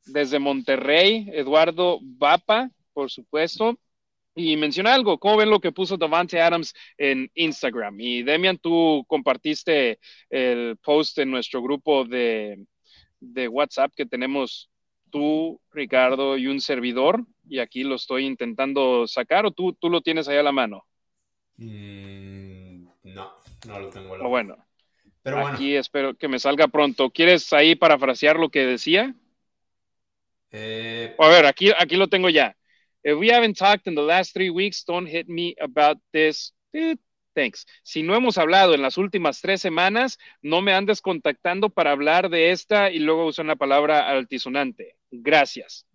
desde Monterrey, Eduardo Vapa, por supuesto. Y menciona algo, ¿cómo ven lo que puso Davante Adams en Instagram? Y Demian, tú compartiste el post en nuestro grupo de, de WhatsApp que tenemos tú, Ricardo y un servidor, y aquí lo estoy intentando sacar, o tú, tú lo tienes ahí a la mano. Mm, no, no lo tengo. Bueno, pero aquí espero que me salga pronto. ¿Quieres ahí parafrasear lo que decía? Eh, a ver, aquí, aquí lo tengo ya. If we haven't talked in the last three weeks, don't hit me about this. Thanks. Si no hemos hablado en las últimas tres semanas, no me andes contactando para hablar de esta y luego usan la palabra altisonante. Gracias.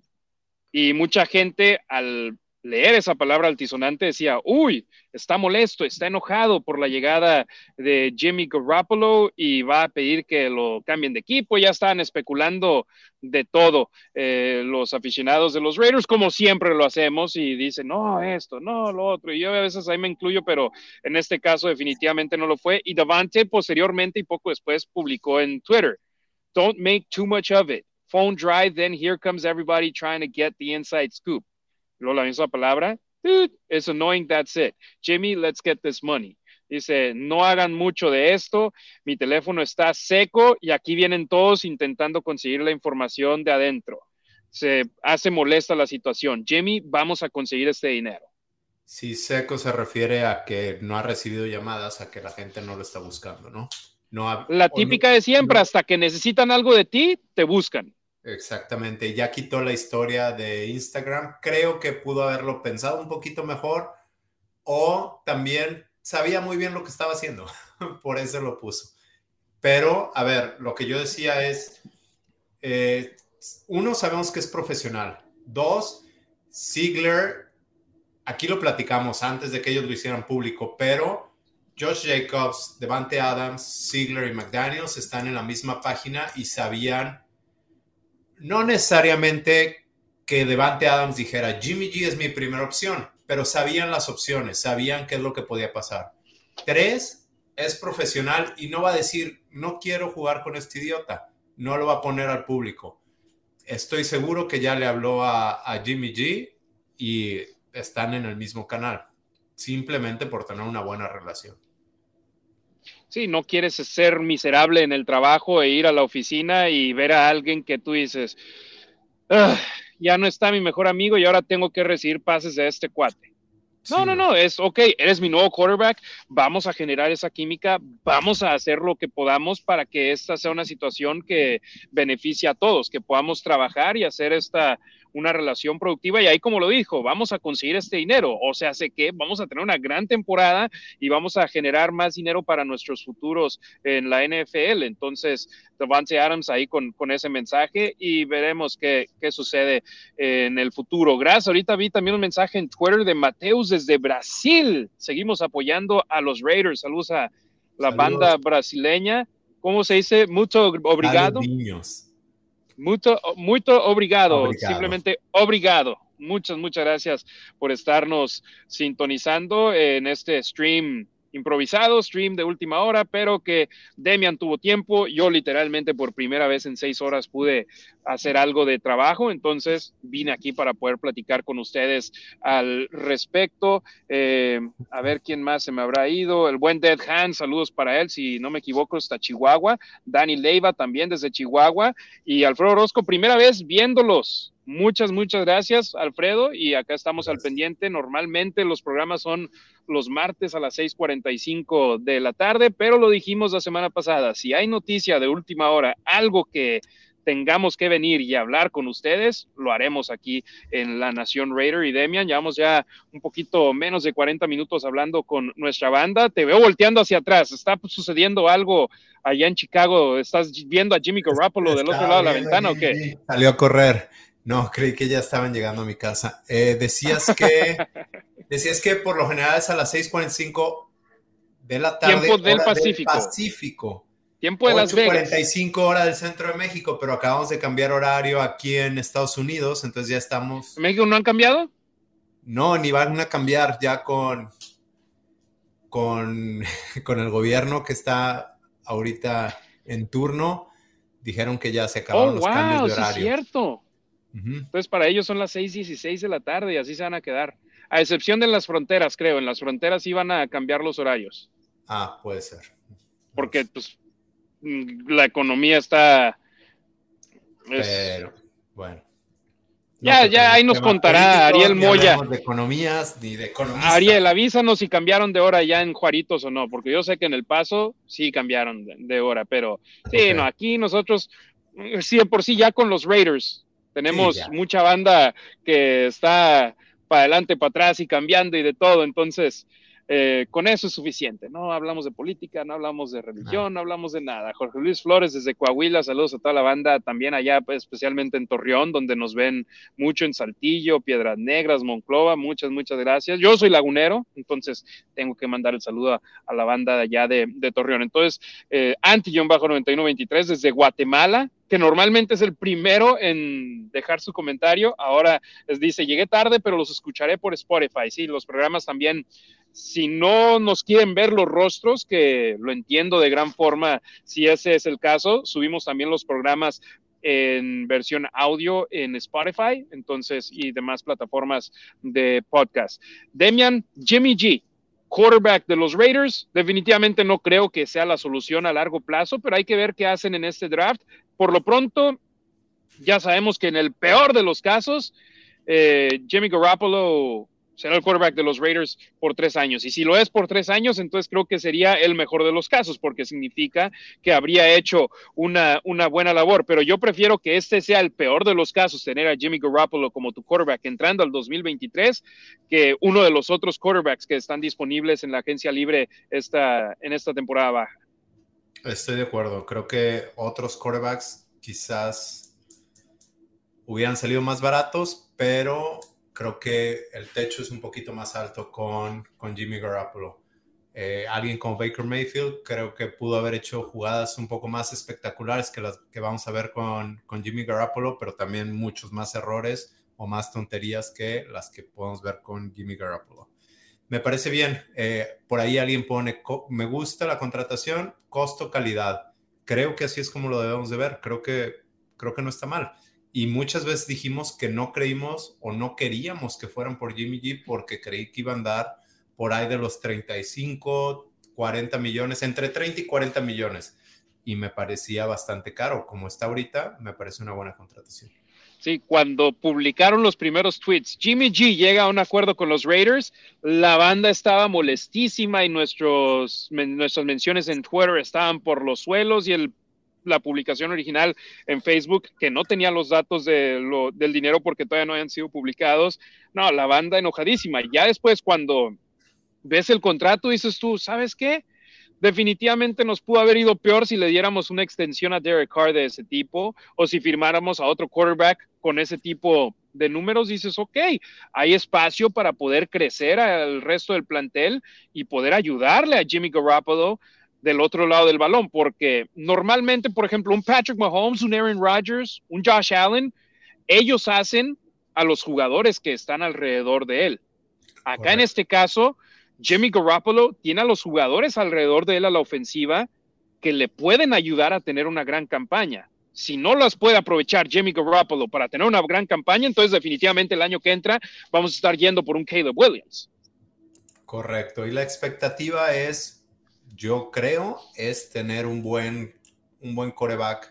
Y mucha gente al leer esa palabra altisonante decía, uy, está molesto, está enojado por la llegada de Jimmy Garoppolo y va a pedir que lo cambien de equipo. Ya estaban especulando de todo eh, los aficionados de los Raiders, como siempre lo hacemos, y dicen, no, esto, no, lo otro. Y yo a veces ahí me incluyo, pero en este caso definitivamente no lo fue. Y Davante posteriormente y poco después publicó en Twitter, don't make too much of it. Phone drive, then here comes everybody trying to get the inside scoop luego la misma palabra, it's annoying, that's it. Jimmy, let's get this money. Dice, no hagan mucho de esto, mi teléfono está seco y aquí vienen todos intentando conseguir la información de adentro. Se hace molesta la situación. Jimmy, vamos a conseguir este dinero. Si seco se refiere a que no ha recibido llamadas, a que la gente no lo está buscando, ¿no? no la típica de siempre, hasta que necesitan algo de ti, te buscan. Exactamente, ya quitó la historia de Instagram. Creo que pudo haberlo pensado un poquito mejor o también sabía muy bien lo que estaba haciendo, por eso lo puso. Pero, a ver, lo que yo decía es, eh, uno, sabemos que es profesional. Dos, Ziegler, aquí lo platicamos antes de que ellos lo hicieran público, pero Josh Jacobs, Devante Adams, Ziegler y McDaniels están en la misma página y sabían no necesariamente que Devante Adams dijera, Jimmy G es mi primera opción, pero sabían las opciones, sabían qué es lo que podía pasar. Tres, es profesional y no va a decir, no quiero jugar con este idiota, no lo va a poner al público. Estoy seguro que ya le habló a, a Jimmy G y están en el mismo canal, simplemente por tener una buena relación. Sí, no quieres ser miserable en el trabajo e ir a la oficina y ver a alguien que tú dices, ya no está mi mejor amigo y ahora tengo que recibir pases de este cuate. No, no, no, es ok, eres mi nuevo quarterback, vamos a generar esa química, vamos a hacer lo que podamos para que esta sea una situación que beneficie a todos, que podamos trabajar y hacer esta una relación productiva y ahí como lo dijo, vamos a conseguir este dinero, o sea, sé que vamos a tener una gran temporada y vamos a generar más dinero para nuestros futuros en la NFL. Entonces, Devante Adams ahí con, con ese mensaje y veremos qué, qué sucede en el futuro. Gracias. Ahorita vi también un mensaje en Twitter de Mateus desde Brasil. Seguimos apoyando a los Raiders. Saludos a la banda brasileña. ¿Cómo se dice? Mucho obrigado. Mucho, mucho obrigado. Simplemente obrigado. Muchas, muchas gracias por estarnos sintonizando en este stream improvisado, stream de última hora, pero que Demian tuvo tiempo. Yo literalmente por primera vez en seis horas pude hacer algo de trabajo, entonces vine aquí para poder platicar con ustedes al respecto. Eh, a ver quién más se me habrá ido. El buen Dead Hand, saludos para él, si no me equivoco, está Chihuahua. Dani Leiva también desde Chihuahua. Y Alfredo Orozco, primera vez viéndolos Muchas, muchas gracias, Alfredo. Y acá estamos al pendiente. Normalmente los programas son los martes a las 6:45 de la tarde, pero lo dijimos la semana pasada. Si hay noticia de última hora, algo que tengamos que venir y hablar con ustedes, lo haremos aquí en La Nación Raider y Demian. Llevamos ya un poquito menos de 40 minutos hablando con nuestra banda. Te veo volteando hacia atrás. ¿Está sucediendo algo allá en Chicago? ¿Estás viendo a Jimmy Garoppolo del otro lado de la ventana o qué? Salió a correr. No, creí que ya estaban llegando a mi casa. Eh, decías que decías que por lo general es a las 6:45 de la tarde. Tiempo del Pacífico. Pacífico. Tiempo de Las Vegas. 45 horas del centro de México, pero acabamos de cambiar horario aquí en Estados Unidos, entonces ya estamos. ¿En México no han cambiado? No, ni van a cambiar ya con, con, con el gobierno que está ahorita en turno. Dijeron que ya se acabaron oh, los cambios de horario. Sí es cierto. Entonces, para ellos son las 6:16 de la tarde y así se van a quedar. A excepción de las fronteras, creo. En las fronteras iban a cambiar los horarios. Ah, puede ser. Porque, pues, mm, la economía está. Pero, bueno. ya, ya, ahí nos contará Ariel Moya. de economías ni de Ariel, avísanos si cambiaron de hora ya en Juaritos o no, porque yo sé que en El Paso sí cambiaron de, hora, pero sí, no, aquí nosotros, sí, por sí ya con los Raiders, tenemos mucha banda que está para adelante, para atrás y cambiando y de todo. Entonces, eh, con eso es suficiente. No hablamos de política, no hablamos de religión, no hablamos de nada. Jorge Luis Flores desde Coahuila, saludos a toda la banda, también allá, pues, especialmente en Torreón, donde nos ven mucho en Saltillo, Piedras Negras, Monclova. Muchas, muchas gracias. Yo soy lagunero, entonces tengo que mandar el saludo a, la banda de allá de, Torreón. Entonces, eh, anti-9123 desde Guatemala, que normalmente es el primero en dejar su comentario. Ahora les dice, llegué tarde, pero los escucharé por Spotify. Sí, los programas también, si no nos quieren ver los rostros, que lo entiendo de gran forma, si ese es el caso, subimos también los programas en versión audio en Spotify, entonces, y demás plataformas de podcast. Demian, Jimmy G, quarterback de los Raiders. Definitivamente no creo que sea la solución a largo plazo, pero hay que ver qué hacen en este draft. Por lo pronto, ya sabemos que en el peor de los casos, eh, Jimmy Garoppolo será el quarterback de los Raiders por tres años. Y si lo es por tres años, entonces creo que sería el mejor de los casos, porque significa que habría hecho una, una buena labor. Pero yo prefiero que este sea el peor de los casos, tener a Jimmy Garoppolo como tu quarterback entrando al 2023, que uno de los otros quarterbacks que están disponibles en la agencia libre esta, en esta temporada baja. Estoy de acuerdo. Creo que otros quarterbacks quizás hubieran salido más baratos, pero creo que el techo es un poquito más alto con, con Jimmy Garoppolo. Eh, alguien como Baker Mayfield creo que pudo haber hecho jugadas un poco más espectaculares que las que vamos a ver con, con Jimmy Garoppolo, pero también muchos más errores o más tonterías que las que podemos ver con Jimmy Garoppolo. Me parece bien. Eh, por ahí alguien pone, me gusta la contratación, costo, calidad. Creo que así es como lo debemos de ver. Creo que, creo que no está mal. Y muchas veces dijimos que no creímos o no queríamos que fueran por Jimmy G porque creí que iban a dar por ahí de los 35, 40 millones, entre 30 y 40 millones. Y me parecía bastante caro. Como está ahorita, me parece una buena contratación. Sí, cuando publicaron los primeros tweets, Jimmy G llega a un acuerdo con los Raiders, la banda estaba molestísima y nuestros, nuestras menciones en Twitter estaban por los suelos y el la publicación original en Facebook, que no tenía los datos de lo, del dinero porque todavía no habían sido publicados. No, la banda enojadísima. Ya después, cuando ves el contrato, dices tú, ¿sabes qué? Definitivamente nos pudo haber ido peor si le diéramos una extensión a Derek Carr de ese tipo o si firmáramos a otro quarterback con ese tipo de números. Dices, ok, hay espacio para poder crecer al resto del plantel y poder ayudarle a Jimmy Garoppolo del otro lado del balón, porque normalmente, por ejemplo, un Patrick Mahomes, un Aaron Rodgers, un Josh Allen, ellos hacen a los jugadores que están alrededor de él. Acá en este caso, Jimmy Garoppolo tiene a los jugadores alrededor de él a la ofensiva que le pueden ayudar a tener una gran campaña. Si no las puede aprovechar Jimmy Garoppolo para tener una gran campaña, entonces definitivamente el año que entra vamos a estar yendo por un Caleb Williams. Correcto. Y la expectativa es, yo creo, es tener un buen, un buen coreback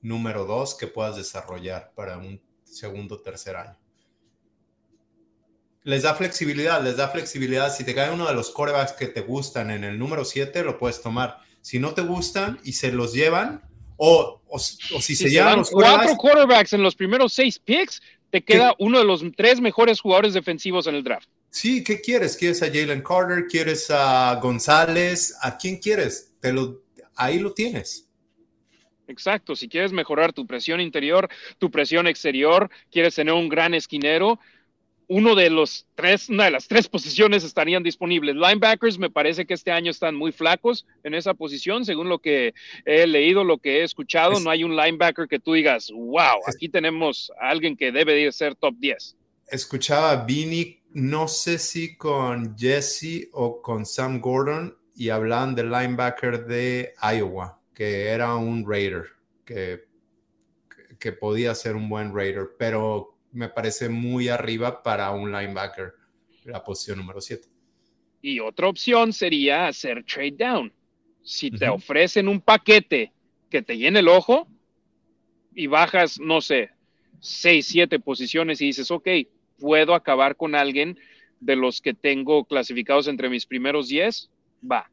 número dos que puedas desarrollar para un segundo o tercer año. Les da flexibilidad, les da flexibilidad. Si te cae uno de los corebacks que te gustan en el número 7, lo puedes tomar. Si no te gustan y se los llevan, o, si, se, llevan los cuatro quarterbacks en los primeros seis picks, te queda uno de los tres mejores jugadores defensivos en el draft. Sí, ¿qué quieres? ¿Quieres a Jalen Carter? ¿Quieres a González? ¿A quién quieres? Te lo, ahí lo tienes. Exacto, si quieres mejorar tu presión interior, tu presión exterior, quieres tener un gran esquinero, uno de los tres, una de las tres posiciones estarían disponibles. Linebackers me parece que este año están muy flacos en esa posición, según lo que he leído, lo que he escuchado, no hay un linebacker que tú digas, wow, aquí tenemos a alguien que debe de ser top 10. Escuchaba a Vini, no sé si con Jesse o con Sam Gordon, y hablaban del linebacker de Iowa que era un Raider, que, que podía ser un buen Raider, pero me parece muy arriba para un linebacker, la posición número 7. Y otra opción sería hacer trade down. Si te ofrecen un paquete que te llene el ojo y bajas, no sé, 6, 7 posiciones y dices, ok, puedo acabar con alguien de los que tengo clasificados entre mis primeros 10, va.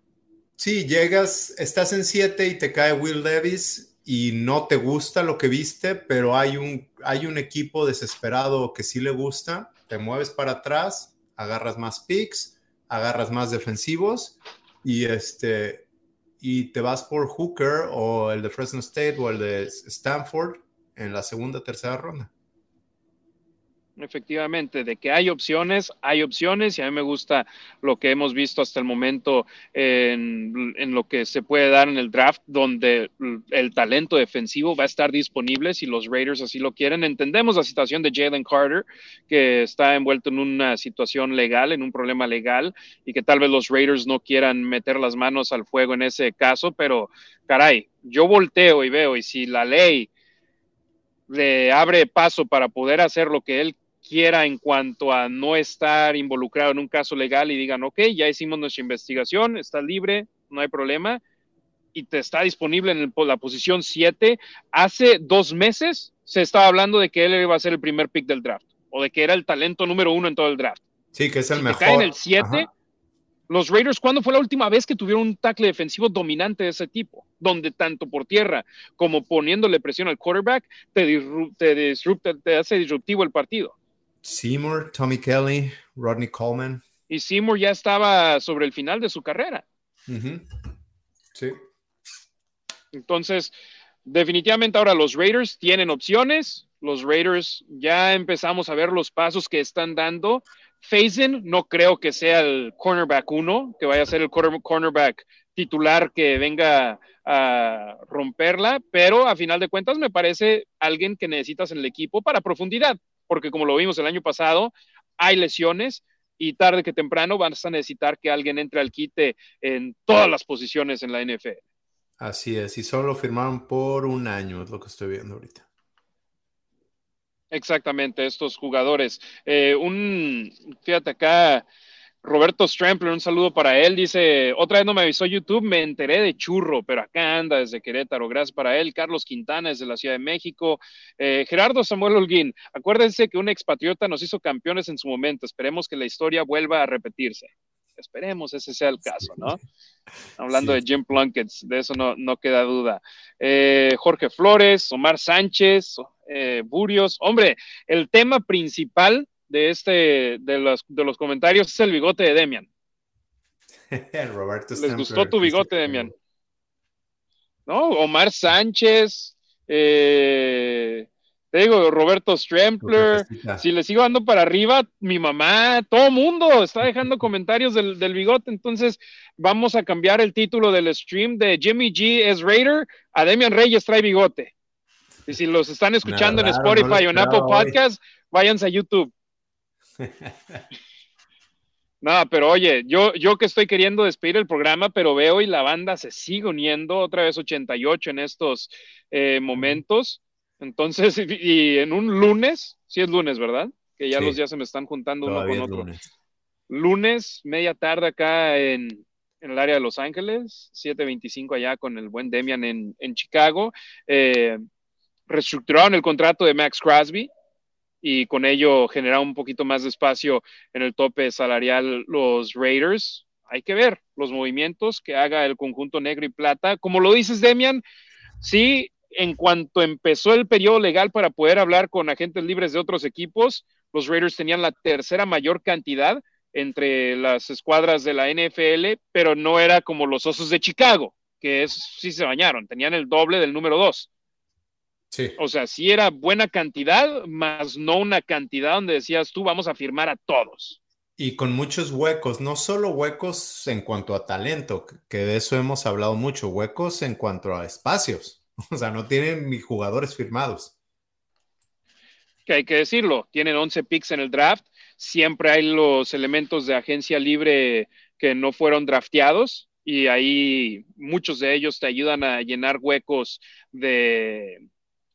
Sí, llegas, estás en 7 y te cae Will Davis y no te gusta lo que viste, pero hay un, hay un equipo desesperado que sí le gusta, te mueves para atrás, agarras más picks, agarras más defensivos y, este, y te vas por Hooker o el de Fresno State o el de Stanford en la segunda, tercera ronda. Efectivamente, de que hay opciones, hay opciones y a mí me gusta lo que hemos visto hasta el momento en, lo que se puede dar en el draft, donde el talento defensivo va a estar disponible si los Raiders así lo quieren. Entendemos la situación de Jalen Carter, que está envuelto en una situación legal, en un problema legal, y que tal vez los Raiders no quieran meter las manos al fuego en ese caso, pero caray, yo volteo y veo, y si la ley le abre paso para poder hacer lo que él quiera en cuanto a no estar involucrado en un caso legal y digan, ok, ya hicimos nuestra investigación, está libre, no hay problema, y te está disponible en la posición 7. Hace dos meses se estaba hablando de que él iba a ser el primer pick del draft, o de que era el talento número uno en todo el draft. Sí, que es el mejor. cae en el 7, los Raiders, ¿cuándo fue la última vez que tuvieron un tackle defensivo dominante de ese tipo? Donde tanto por tierra como poniéndole presión al quarterback te, te, te hace disruptivo el partido. Seymour, Tommy Kelly, Rodney Coleman. Y Seymour ya estaba sobre el final de su carrera. Sí. Entonces, definitivamente ahora los Raiders tienen opciones. Los Raiders ya empezamos a ver los pasos que están dando. Faison no creo que sea el cornerback uno, que vaya a ser el cornerback titular que venga a romperla, pero a final de cuentas me parece alguien que necesitas en el equipo para profundidad porque como lo vimos el año pasado, hay lesiones y tarde que temprano vas a necesitar que alguien entre al quite en todas las posiciones en la NFL. Así es, y solo firmaron por un año, es lo que estoy viendo ahorita. Exactamente, estos jugadores. Eh, un, fíjate acá, Roberto Strampler, un saludo para él. Dice, otra vez no me avisó YouTube, me enteré de churro, pero acá anda desde Querétaro. Gracias para él. Carlos Quintana desde la Ciudad de México. Eh, Gerardo Samuel Holguín, acuérdense que un expatriota nos hizo campeones en su momento. Esperemos que la historia vuelva a repetirse. Esperemos ese sea el caso, ¿no? Hablando de Jim Plunkett, de eso no, no queda duda. Eh, Jorge Flores, Omar Sánchez, eh, Burios. Hombre, el tema principal de este de los, de los comentarios es el bigote de Demian. Roberto ¿Les gustó tu bigote, Demian? ¿No? Omar Sánchez, eh, te digo, Roberto Strempler, si le sigo dando para arriba, mi mamá, todo mundo está dejando comentarios del, del, bigote, entonces vamos a cambiar el título del stream de Jimmy G es Raider a Demian Reyes trae bigote. Y si los están escuchando en Spotify o en Apple Podcast, váyanse a YouTube. Nada, pero oye, yo, yo que estoy queriendo despedir el programa, pero veo y la banda se sigue uniendo, otra vez 88 en estos eh, momentos. Entonces, y, en un lunes, sí es lunes, ¿verdad? Que ya los días se me están juntando uno con otro. Lunes. media tarde acá en, el área de Los Ángeles, 7.25 allá con el buen Demian en, en Chicago. Eh, reestructuraron el contrato de Max Crosby y con ello generaron un poquito más de espacio en el tope salarial los Raiders. Hay que ver los movimientos que haga el conjunto negro y plata. Como lo dices, Demian, sí, en cuanto empezó el periodo legal para poder hablar con agentes libres de otros equipos, los Raiders tenían la tercera mayor cantidad entre las escuadras de la NFL, pero no era como los Osos de Chicago, que es, sí se bañaron, tenían el doble del número dos. O sea, sí era buena cantidad, más no una cantidad donde decías tú vamos a firmar a todos. Y con muchos huecos, no solo huecos en cuanto a talento, que de eso hemos hablado mucho, huecos en cuanto a espacios. O sea, no tienen ni jugadores firmados. Que hay que decirlo, tienen 11 picks en el draft, siempre hay los elementos de agencia libre que no fueron drafteados y ahí muchos de ellos te ayudan a llenar huecos de,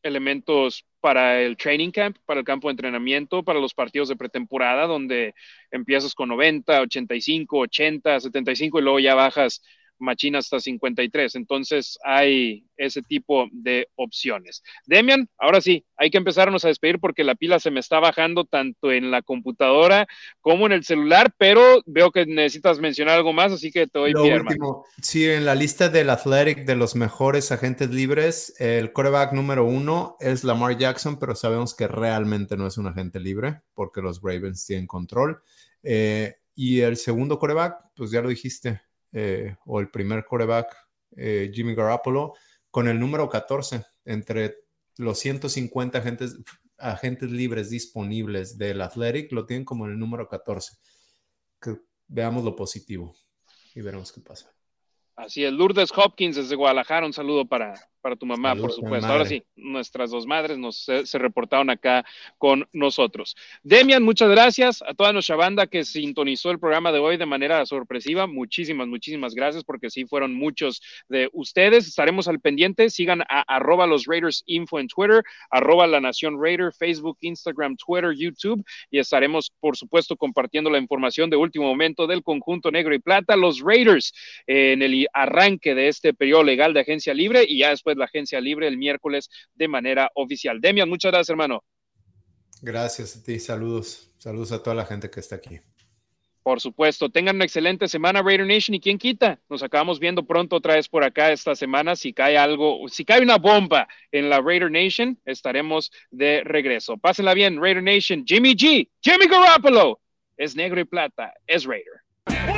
elementos para el training camp, para el campo de entrenamiento, para los partidos de pretemporada, donde empiezas con 90, 85, 80, 75 y luego ya bajas machina hasta 53. Entonces hay ese tipo de opciones. Demian, ahora sí, hay que empezarnos a despedir porque la pila se me está bajando tanto en la computadora como en el celular, pero veo que necesitas mencionar algo más, así que te doy Lo último, sí, en la lista del Athletic de los mejores agentes libres, el coreback número uno es Lamar Jackson, pero sabemos que realmente no es un agente libre porque los Ravens tienen control. Eh, y el segundo coreback, pues ya lo dijiste, eh, o el primer coreback, eh, Jimmy Garoppolo, con el número 14 entre los 150 agentes, agentes libres disponibles del Athletic, lo tienen como el número 14. Que veamos lo positivo y veremos qué pasa. Así es, Lourdes Hopkins desde Guadalajara, un saludo para, para tu mamá, por supuesto. Ahora sí, nuestras dos madres nos, se, reportaron acá con nosotros. Demian, muchas gracias a toda nuestra banda que sintonizó el programa de hoy de manera sorpresiva. Muchísimas, muchísimas gracias porque sí fueron muchos de ustedes. Estaremos al pendiente. Sigan a arroba los Raiders Info en Twitter, arroba la Nación Raider, Facebook, Instagram, Twitter, YouTube y estaremos, por supuesto, compartiendo la información de último momento del conjunto negro y plata, los Raiders, en el arranque de este periodo legal de agencia libre y ya después la agencia libre el miércoles de manera oficial. Demian, muchas gracias, hermano. Gracias a ti, saludos, saludos a toda la gente que está aquí. Por supuesto, tengan una excelente semana Raider Nation y quién quita, nos acabamos viendo pronto otra vez por acá esta semana, si cae algo, si cae una bomba en la Raider Nation, estaremos de regreso. Pásenla bien, Raider Nation, Jimmy G, Jimmy Garoppolo, es negro y plata, es Raider.